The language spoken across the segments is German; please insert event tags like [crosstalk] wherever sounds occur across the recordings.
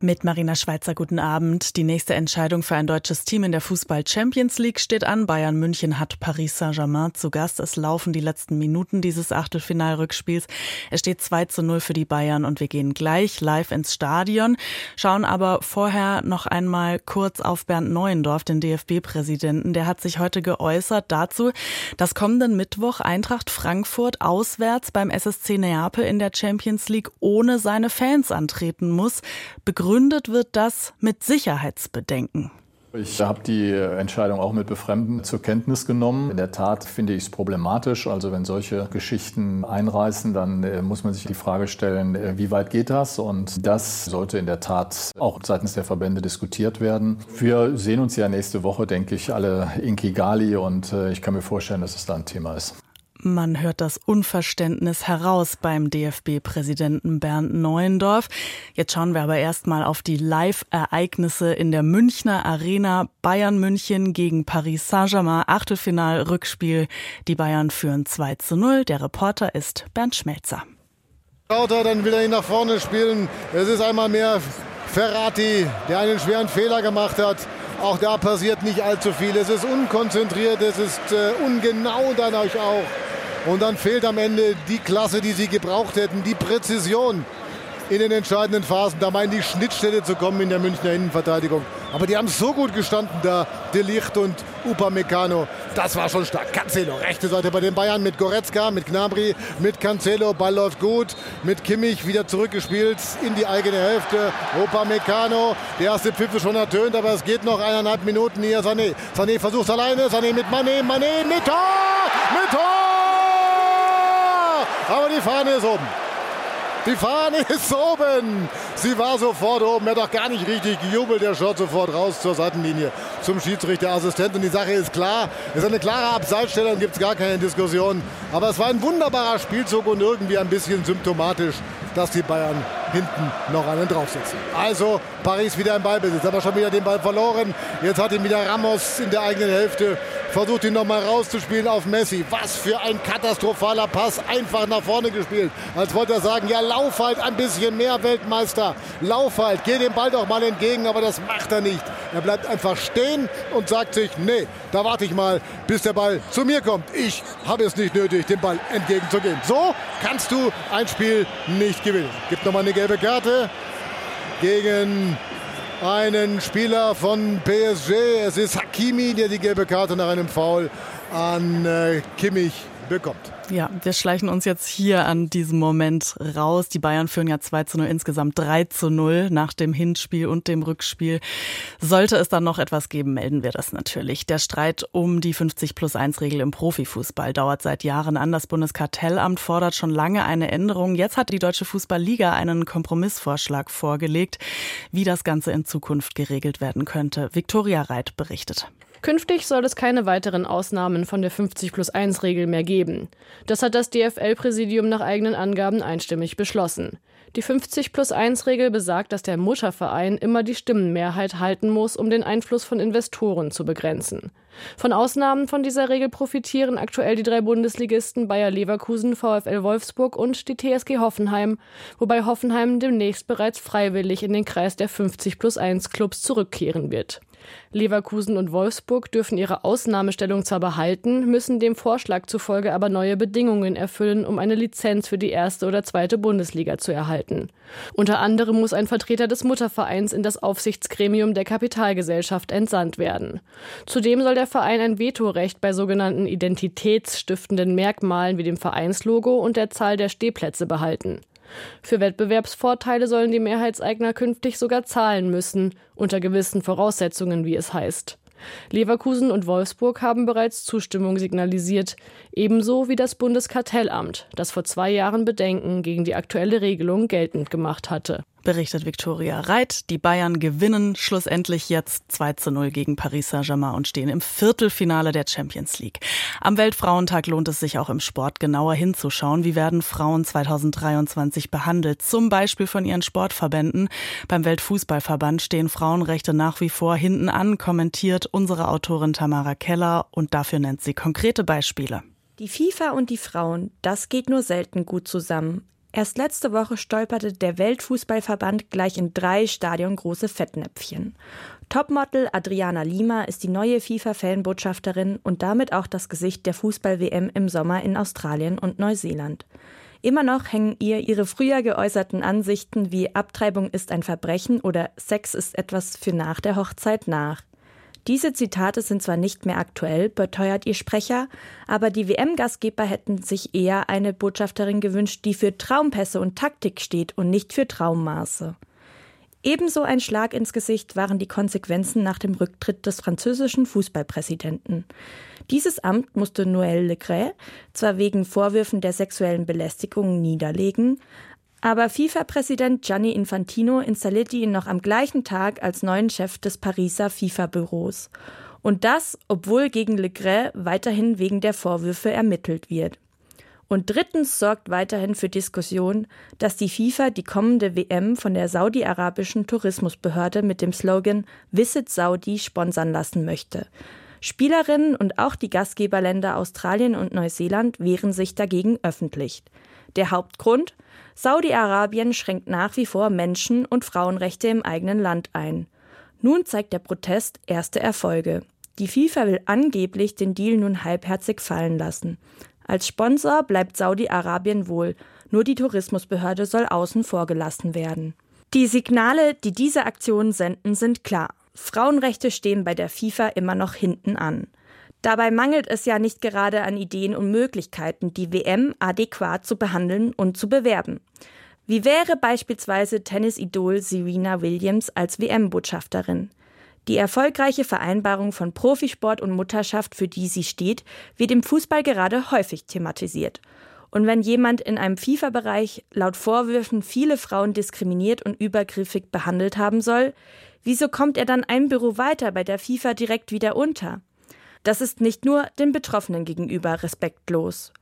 Mit Marina Schweizer, guten Abend. Die nächste Entscheidung für ein deutsches Team in der Fußball Champions League steht an. Bayern München hat Paris Saint-Germain zu Gast. Es laufen die letzten Minuten dieses Achtelfinalrückspiels. Es steht 2 zu 0 für die Bayern und wir gehen gleich live ins Stadion. Schauen aber vorher noch einmal kurz auf Bernd Neuendorf, den DFB-Präsidenten. Der hat sich heute geäußert dazu, dass kommenden Mittwoch Eintracht Frankfurt auswärts beim SSC Neapel in der Champions League ohne seine Fans antreten muss. Begründet begründet wird das mit Sicherheitsbedenken. Ich habe die Entscheidung auch mit Befremden zur Kenntnis genommen. In der Tat finde ich es problematisch. Also wenn solche Geschichten einreißen, dann äh, muss man sich die Frage stellen, äh, wie weit geht das? Und das sollte in der Tat auch seitens der Verbände diskutiert werden. Wir sehen uns ja nächste Woche, denke ich, alle in Kigali und äh, ich kann mir vorstellen, dass es da ein Thema ist. Man hört das Unverständnis heraus beim DFB-Präsidenten Bernd Neuendorf. Jetzt schauen wir aber erstmal auf die Live-Ereignisse in der Münchner Arena. Bayern München gegen Paris Saint-Germain, Achtelfinal-Rückspiel. Die Bayern führen 2 zu 0. Der Reporter ist Bernd Schmelzer. Lauter, dann will er ihn nach vorne spielen. Es ist einmal mehr Ferrati, der einen schweren Fehler gemacht hat. Auch da passiert nicht allzu viel. Es ist unkonzentriert, es ist äh, ungenau dann euch auch. Und dann fehlt am Ende die Klasse, die sie gebraucht hätten, die Präzision in den entscheidenden Phasen. Da meinen die Schnittstelle zu kommen in der Münchner Innenverteidigung. Aber die haben so gut gestanden da, De Licht und Upamecano. Das war schon stark. Cancelo, rechte Seite bei den Bayern mit Goretzka, mit Gnabry, mit Cancelo. Ball läuft gut. Mit Kimmich wieder zurückgespielt in die eigene Hälfte. Upamecano, der erste Pfiff ist schon ertönt, aber es geht noch eineinhalb Minuten hier. Sané, Sané versucht alleine. Sané mit Mané, Mané mit Tor! Mit Tor! Aber die Fahne ist oben. Die Fahne [laughs] ist oben. Sie war sofort oben. Er hat doch gar nicht richtig gejubelt. Der schaut sofort raus zur Seitenlinie zum Schiedsrichterassistent. Und die Sache ist klar. Es ist eine klare Abseitsstellung, gibt es gar keine Diskussion. Aber es war ein wunderbarer Spielzug und irgendwie ein bisschen symptomatisch, dass die Bayern hinten noch einen draufsetzen. Also Paris wieder im Ballbesitz, aber schon wieder den Ball verloren. Jetzt hat ihn wieder Ramos in der eigenen Hälfte versucht ihn nochmal rauszuspielen auf Messi. Was für ein katastrophaler Pass, einfach nach vorne gespielt. Als wollte er sagen, ja, lauf halt ein bisschen mehr, Weltmeister. Lauf halt, geh dem Ball doch mal entgegen, aber das macht er nicht. Er bleibt einfach stehen und sagt sich, nee, da warte ich mal, bis der Ball zu mir kommt. Ich habe es nicht nötig, dem Ball entgegenzugehen. So kannst du ein Spiel nicht gewinnen. Gibt nochmal eine gelbe Karte gegen einen Spieler von PSG. Es ist Hakimi, der die gelbe Karte nach einem Foul an äh, Kimmich bekommt. Ja, wir schleichen uns jetzt hier an diesem Moment raus. Die Bayern führen ja 2 zu 0, insgesamt 3 zu 0 nach dem Hinspiel und dem Rückspiel. Sollte es dann noch etwas geben, melden wir das natürlich. Der Streit um die 50 plus 1 Regel im Profifußball dauert seit Jahren an. Das Bundeskartellamt fordert schon lange eine Änderung. Jetzt hat die Deutsche Fußballliga einen Kompromissvorschlag vorgelegt, wie das Ganze in Zukunft geregelt werden könnte. Viktoria Reit berichtet. Künftig soll es keine weiteren Ausnahmen von der 50 plus 1 Regel mehr geben. Das hat das DFL-Präsidium nach eigenen Angaben einstimmig beschlossen. Die 50 plus 1 Regel besagt, dass der Mutterverein immer die Stimmenmehrheit halten muss, um den Einfluss von Investoren zu begrenzen. Von Ausnahmen von dieser Regel profitieren aktuell die drei Bundesligisten Bayer Leverkusen, VfL Wolfsburg und die TSG Hoffenheim, wobei Hoffenheim demnächst bereits freiwillig in den Kreis der 50 plus 1 Clubs zurückkehren wird. Leverkusen und Wolfsburg dürfen ihre Ausnahmestellung zwar behalten, müssen dem Vorschlag zufolge aber neue Bedingungen erfüllen, um eine Lizenz für die erste oder zweite Bundesliga zu erhalten. Unter anderem muss ein Vertreter des Muttervereins in das Aufsichtsgremium der Kapitalgesellschaft entsandt werden. Zudem soll der Verein ein Vetorecht bei sogenannten identitätsstiftenden Merkmalen wie dem Vereinslogo und der Zahl der Stehplätze behalten. Für Wettbewerbsvorteile sollen die Mehrheitseigner künftig sogar zahlen müssen, unter gewissen Voraussetzungen, wie es heißt. Leverkusen und Wolfsburg haben bereits Zustimmung signalisiert, ebenso wie das Bundeskartellamt, das vor zwei Jahren Bedenken gegen die aktuelle Regelung geltend gemacht hatte berichtet Viktoria Reit. Die Bayern gewinnen schlussendlich jetzt 2 zu 0 gegen Paris Saint-Germain und stehen im Viertelfinale der Champions League. Am Weltfrauentag lohnt es sich auch im Sport genauer hinzuschauen. Wie werden Frauen 2023 behandelt? Zum Beispiel von ihren Sportverbänden. Beim Weltfußballverband stehen Frauenrechte nach wie vor hinten an, kommentiert unsere Autorin Tamara Keller und dafür nennt sie konkrete Beispiele. Die FIFA und die Frauen, das geht nur selten gut zusammen. Erst letzte Woche stolperte der Weltfußballverband gleich in drei Stadion große Fettnäpfchen. Topmodel Adriana Lima ist die neue FIFA-Fanbotschafterin und damit auch das Gesicht der Fußball-WM im Sommer in Australien und Neuseeland. Immer noch hängen ihr ihre früher geäußerten Ansichten wie Abtreibung ist ein Verbrechen oder Sex ist etwas für nach der Hochzeit nach. Diese Zitate sind zwar nicht mehr aktuell, beteuert ihr Sprecher, aber die WM-Gastgeber hätten sich eher eine Botschafterin gewünscht, die für Traumpässe und Taktik steht und nicht für Traummaße. Ebenso ein Schlag ins Gesicht waren die Konsequenzen nach dem Rücktritt des französischen Fußballpräsidenten. Dieses Amt musste Noël Le Gray zwar wegen Vorwürfen der sexuellen Belästigung niederlegen, aber FIFA-Präsident Gianni Infantino installierte ihn noch am gleichen Tag als neuen Chef des Pariser FIFA-Büros. Und das, obwohl gegen Le Gray weiterhin wegen der Vorwürfe ermittelt wird. Und drittens sorgt weiterhin für Diskussion, dass die FIFA die kommende WM von der saudi-arabischen Tourismusbehörde mit dem Slogan Visit Saudi sponsern lassen möchte. Spielerinnen und auch die Gastgeberländer Australien und Neuseeland wehren sich dagegen öffentlich. Der Hauptgrund? Saudi-Arabien schränkt nach wie vor Menschen- und Frauenrechte im eigenen Land ein. Nun zeigt der Protest erste Erfolge. Die FIFA will angeblich den Deal nun halbherzig fallen lassen. Als Sponsor bleibt Saudi-Arabien wohl, nur die Tourismusbehörde soll außen vor gelassen werden. Die Signale, die diese Aktionen senden, sind klar. Frauenrechte stehen bei der FIFA immer noch hinten an. Dabei mangelt es ja nicht gerade an Ideen und Möglichkeiten, die WM adäquat zu behandeln und zu bewerben. Wie wäre beispielsweise Tennisidol Serena Williams als WM-Botschafterin? Die erfolgreiche Vereinbarung von Profisport und Mutterschaft, für die sie steht, wird im Fußball gerade häufig thematisiert. Und wenn jemand in einem FIFA-Bereich laut Vorwürfen viele Frauen diskriminiert und übergriffig behandelt haben soll, wieso kommt er dann ein Büro weiter bei der FIFA direkt wieder unter? Das ist nicht nur den Betroffenen gegenüber respektlos.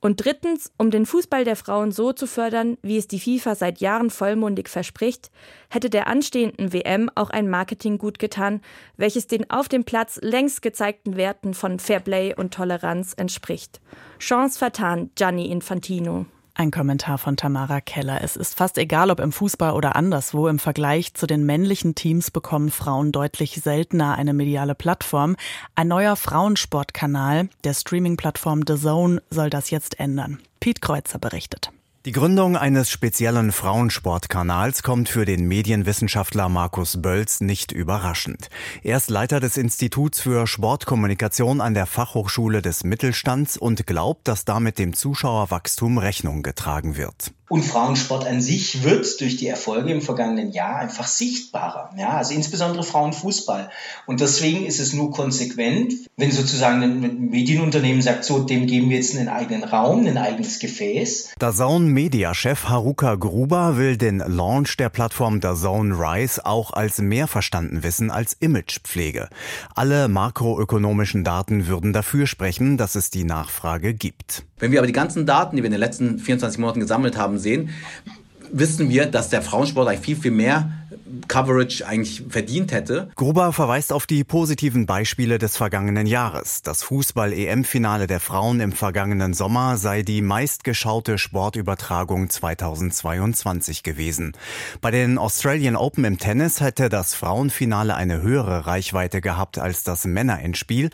Und drittens, um den Fußball der Frauen so zu fördern, wie es die FIFA seit Jahren vollmundig verspricht, hätte der anstehenden WM auch ein Marketing gut getan, welches den auf dem Platz längst gezeigten Werten von Fairplay und Toleranz entspricht. Chance vertan, Gianni Infantino. Ein Kommentar von Tamara Keller. Es ist fast egal, ob im Fußball oder anderswo. Im Vergleich zu den männlichen Teams bekommen Frauen deutlich seltener eine mediale Plattform. Ein neuer Frauensportkanal der Streaming-Plattform The Zone soll das jetzt ändern. Piet Kreuzer berichtet. Die Gründung eines speziellen Frauensportkanals kommt für den Medienwissenschaftler Markus Bölz nicht überraschend. Er ist Leiter des Instituts für Sportkommunikation an der Fachhochschule des Mittelstands und glaubt, dass damit dem Zuschauerwachstum Rechnung getragen wird. Und Frauensport an sich wird durch die Erfolge im vergangenen Jahr einfach sichtbarer. Ja, also insbesondere Frauenfußball. Und deswegen ist es nur konsequent, wenn sozusagen ein Medienunternehmen sagt, so, dem geben wir jetzt einen eigenen Raum, ein eigenes Gefäß. DAZN Media-Chef Haruka Gruber will den Launch der Plattform DAZN Rise auch als mehr verstanden wissen als Imagepflege. Alle makroökonomischen Daten würden dafür sprechen, dass es die Nachfrage gibt. Wenn wir aber die ganzen Daten, die wir in den letzten 24 Monaten gesammelt haben, sehen, wissen wir, dass der Frauensport eigentlich viel, viel mehr Coverage eigentlich verdient hätte. Gruber verweist auf die positiven Beispiele des vergangenen Jahres. Das Fußball-EM-Finale der Frauen im vergangenen Sommer sei die meistgeschaute Sportübertragung 2022 gewesen. Bei den Australian Open im Tennis hätte das Frauenfinale eine höhere Reichweite gehabt als das Männerendspiel.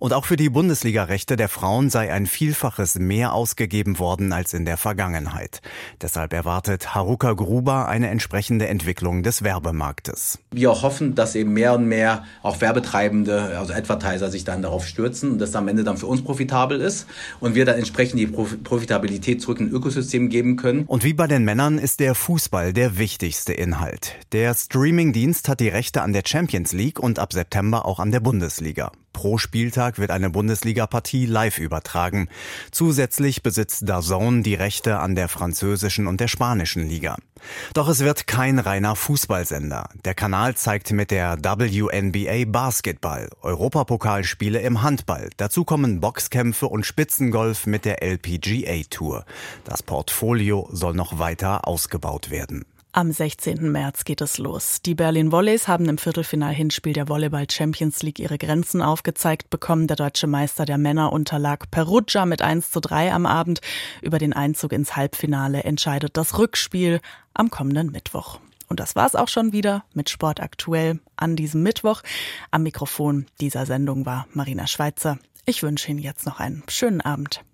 Und auch für die Bundesliga-Rechte der Frauen sei ein Vielfaches mehr ausgegeben worden als in der Vergangenheit. Deshalb erwartet Haruka Gruber eine entsprechende Entwicklung des Werbemarktes. Wir hoffen, dass eben mehr und mehr auch Werbetreibende, also Advertiser, sich dann darauf stürzen und das am Ende dann für uns profitabel ist und wir dann entsprechend die Profitabilität zurück in Ökosystem geben können. Und wie bei den Männern ist der Fußball der wichtigste Inhalt. Der Streamingdienst hat die Rechte an der Champions League und ab September auch an der Bundesliga. Pro Spieltag wird eine Bundesliga-Partie live übertragen. Zusätzlich besitzt DAZN die Rechte an der französischen und der spanischen Liga. Doch es wird kein reiner Fußballsender. Der Kanal zeigt mit der WNBA Basketball, Europapokalspiele im Handball. Dazu kommen Boxkämpfe und Spitzengolf mit der LPGA Tour. Das Portfolio soll noch weiter ausgebaut werden. Am 16. März geht es los. Die Berlin Volleys haben im Viertelfinal-Hinspiel der Volleyball Champions League ihre Grenzen aufgezeigt bekommen. Der deutsche Meister der Männer unterlag Perugia mit 1 zu 3 am Abend. Über den Einzug ins Halbfinale entscheidet das Rückspiel am kommenden Mittwoch. Und das war's auch schon wieder mit Sport aktuell an diesem Mittwoch. Am Mikrofon dieser Sendung war Marina Schweizer. Ich wünsche Ihnen jetzt noch einen schönen Abend.